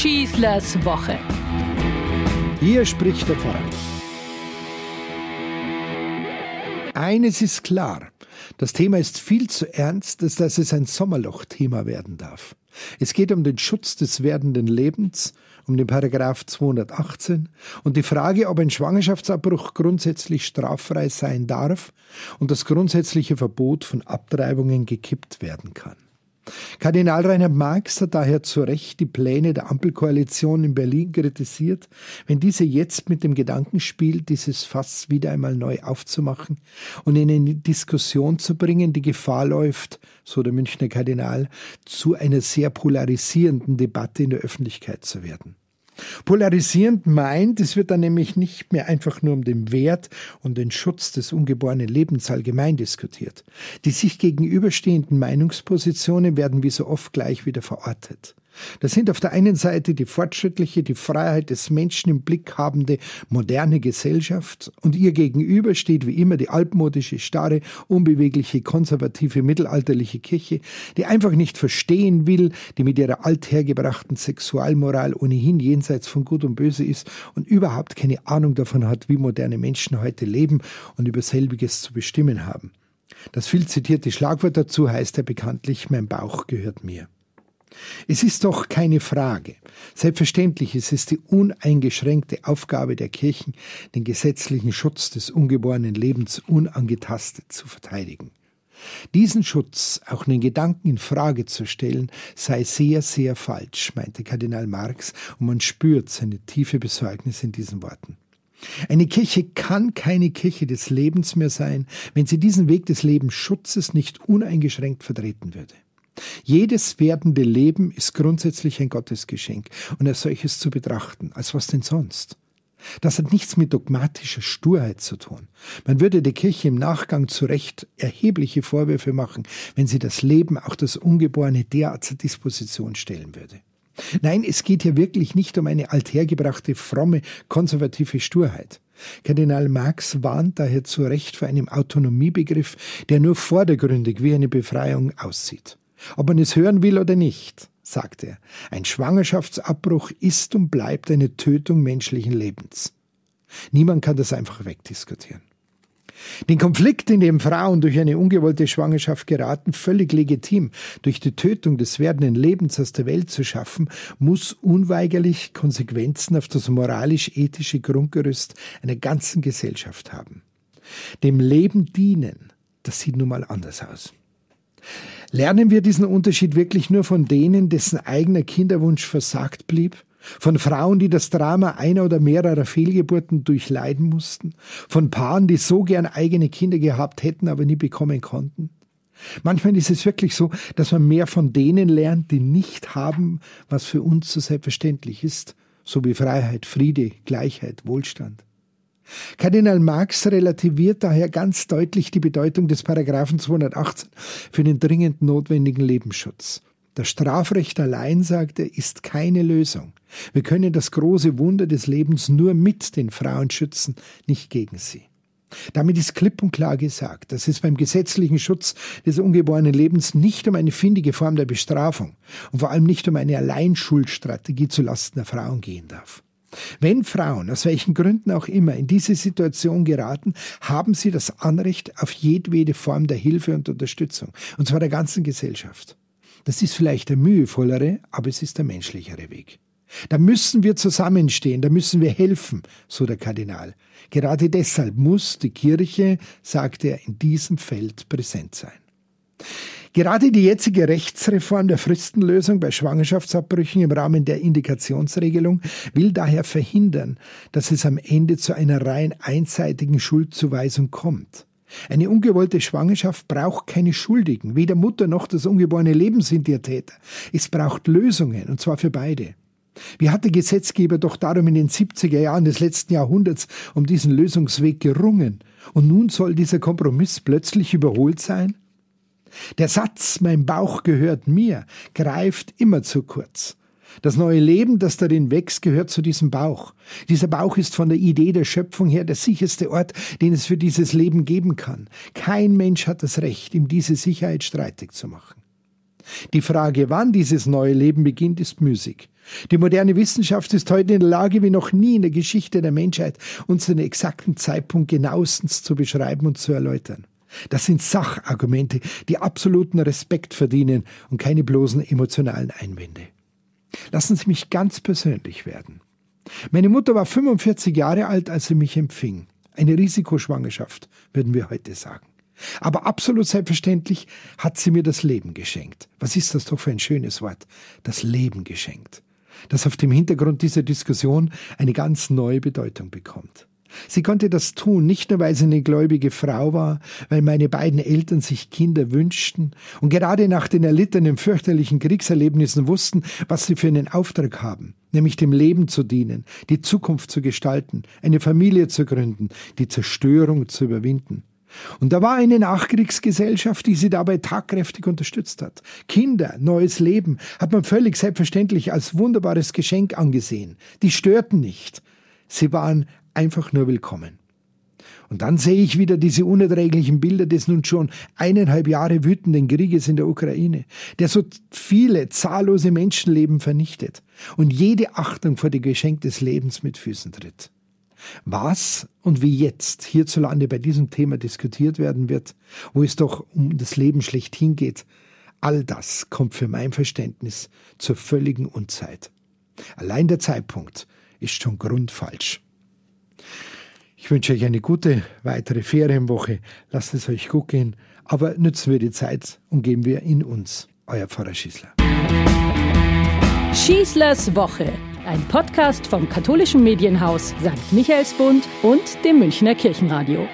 Schießlers Woche. Hier spricht der Pfarrer. Eines ist klar. Das Thema ist viel zu ernst, als dass es ein Sommerloch-Thema werden darf. Es geht um den Schutz des werdenden Lebens, um den Paragraph 218 und die Frage, ob ein Schwangerschaftsabbruch grundsätzlich straffrei sein darf und das grundsätzliche Verbot von Abtreibungen gekippt werden kann. Kardinal Reinhard Marx hat daher zu Recht die Pläne der Ampelkoalition in Berlin kritisiert, wenn diese jetzt mit dem Gedanken spielt, dieses Fass wieder einmal neu aufzumachen und in eine Diskussion zu bringen, die Gefahr läuft, so der Münchner Kardinal, zu einer sehr polarisierenden Debatte in der Öffentlichkeit zu werden. Polarisierend meint, es wird dann nämlich nicht mehr einfach nur um den Wert und den Schutz des ungeborenen Lebens allgemein diskutiert. Die sich gegenüberstehenden Meinungspositionen werden wie so oft gleich wieder verortet. Das sind auf der einen Seite die fortschrittliche, die Freiheit des Menschen im Blick habende moderne Gesellschaft und ihr gegenüber steht wie immer die altmodische, starre, unbewegliche, konservative, mittelalterliche Kirche, die einfach nicht verstehen will, die mit ihrer althergebrachten Sexualmoral ohnehin jenseits von Gut und Böse ist und überhaupt keine Ahnung davon hat, wie moderne Menschen heute leben und über selbiges zu bestimmen haben. Das viel zitierte Schlagwort dazu heißt ja bekanntlich, mein Bauch gehört mir. Es ist doch keine Frage. Selbstverständlich ist es die uneingeschränkte Aufgabe der Kirchen, den gesetzlichen Schutz des ungeborenen Lebens unangetastet zu verteidigen. Diesen Schutz, auch den Gedanken in Frage zu stellen, sei sehr, sehr falsch, meinte Kardinal Marx, und man spürt seine tiefe Besorgnis in diesen Worten. Eine Kirche kann keine Kirche des Lebens mehr sein, wenn sie diesen Weg des Lebensschutzes nicht uneingeschränkt vertreten würde. Jedes werdende Leben ist grundsätzlich ein Gottesgeschenk und als solches zu betrachten. Als was denn sonst? Das hat nichts mit dogmatischer Sturheit zu tun. Man würde der Kirche im Nachgang zu Recht erhebliche Vorwürfe machen, wenn sie das Leben, auch das Ungeborene, derart zur Disposition stellen würde. Nein, es geht hier wirklich nicht um eine althergebrachte, fromme, konservative Sturheit. Kardinal Marx warnt daher zu Recht vor einem Autonomiebegriff, der nur vordergründig wie eine Befreiung aussieht. Ob man es hören will oder nicht, sagt er, ein Schwangerschaftsabbruch ist und bleibt eine Tötung menschlichen Lebens. Niemand kann das einfach wegdiskutieren. Den Konflikt, in dem Frauen durch eine ungewollte Schwangerschaft geraten, völlig legitim durch die Tötung des werdenden Lebens aus der Welt zu schaffen, muss unweigerlich Konsequenzen auf das moralisch-ethische Grundgerüst einer ganzen Gesellschaft haben. Dem Leben dienen, das sieht nun mal anders aus. Lernen wir diesen Unterschied wirklich nur von denen, dessen eigener Kinderwunsch versagt blieb? Von Frauen, die das Drama einer oder mehrerer Fehlgeburten durchleiden mussten? Von Paaren, die so gern eigene Kinder gehabt hätten, aber nie bekommen konnten? Manchmal ist es wirklich so, dass man mehr von denen lernt, die nicht haben, was für uns so selbstverständlich ist, so wie Freiheit, Friede, Gleichheit, Wohlstand. Kardinal Marx relativiert daher ganz deutlich die Bedeutung des Paragraphen 218 für den dringend notwendigen Lebensschutz. Das Strafrecht allein, sagt er, ist keine Lösung. Wir können das große Wunder des Lebens nur mit den Frauen schützen, nicht gegen sie. Damit ist klipp und klar gesagt, dass es beim gesetzlichen Schutz des ungeborenen Lebens nicht um eine findige Form der Bestrafung und vor allem nicht um eine Alleinschuldstrategie zulasten der Frauen gehen darf. Wenn Frauen, aus welchen Gründen auch immer, in diese Situation geraten, haben sie das Anrecht auf jedwede Form der Hilfe und Unterstützung, und zwar der ganzen Gesellschaft. Das ist vielleicht der mühevollere, aber es ist der menschlichere Weg. Da müssen wir zusammenstehen, da müssen wir helfen, so der Kardinal. Gerade deshalb muss die Kirche, sagt er, in diesem Feld präsent sein. Gerade die jetzige Rechtsreform der Fristenlösung bei Schwangerschaftsabbrüchen im Rahmen der Indikationsregelung will daher verhindern, dass es am Ende zu einer rein einseitigen Schuldzuweisung kommt. Eine ungewollte Schwangerschaft braucht keine Schuldigen. Weder Mutter noch das ungeborene Leben sind ihr Täter. Es braucht Lösungen, und zwar für beide. Wie hat der Gesetzgeber doch darum in den 70er Jahren des letzten Jahrhunderts um diesen Lösungsweg gerungen? Und nun soll dieser Kompromiss plötzlich überholt sein? Der Satz, mein Bauch gehört mir, greift immer zu kurz. Das neue Leben, das darin wächst, gehört zu diesem Bauch. Dieser Bauch ist von der Idee der Schöpfung her der sicherste Ort, den es für dieses Leben geben kann. Kein Mensch hat das Recht, ihm diese Sicherheit streitig zu machen. Die Frage, wann dieses neue Leben beginnt, ist müßig. Die moderne Wissenschaft ist heute in der Lage, wie noch nie in der Geschichte der Menschheit, unseren exakten Zeitpunkt genauestens zu beschreiben und zu erläutern. Das sind Sachargumente, die absoluten Respekt verdienen und keine bloßen emotionalen Einwände. Lassen Sie mich ganz persönlich werden. Meine Mutter war 45 Jahre alt, als sie mich empfing. Eine Risikoschwangerschaft, würden wir heute sagen. Aber absolut selbstverständlich hat sie mir das Leben geschenkt. Was ist das doch für ein schönes Wort? Das Leben geschenkt. Das auf dem Hintergrund dieser Diskussion eine ganz neue Bedeutung bekommt. Sie konnte das tun, nicht nur weil sie eine gläubige Frau war, weil meine beiden Eltern sich Kinder wünschten und gerade nach den erlittenen fürchterlichen Kriegserlebnissen wussten, was sie für einen Auftrag haben, nämlich dem Leben zu dienen, die Zukunft zu gestalten, eine Familie zu gründen, die Zerstörung zu überwinden. Und da war eine Nachkriegsgesellschaft, die sie dabei tatkräftig unterstützt hat. Kinder, neues Leben hat man völlig selbstverständlich als wunderbares Geschenk angesehen. Die störten nicht. Sie waren einfach nur willkommen. Und dann sehe ich wieder diese unerträglichen Bilder des nun schon eineinhalb Jahre wütenden Krieges in der Ukraine, der so viele zahllose Menschenleben vernichtet und jede Achtung vor dem Geschenk des Lebens mit Füßen tritt. Was und wie jetzt hierzulande bei diesem Thema diskutiert werden wird, wo es doch um das Leben schlechthin geht, all das kommt für mein Verständnis zur völligen Unzeit. Allein der Zeitpunkt ist schon grundfalsch. Ich wünsche euch eine gute weitere Ferienwoche. Lasst es euch gut gehen, aber nützen wir die Zeit und geben wir in uns. Euer Pfarrer Schießler. Schießlers Woche ein Podcast vom katholischen Medienhaus St. Michaelsbund und dem Münchner Kirchenradio.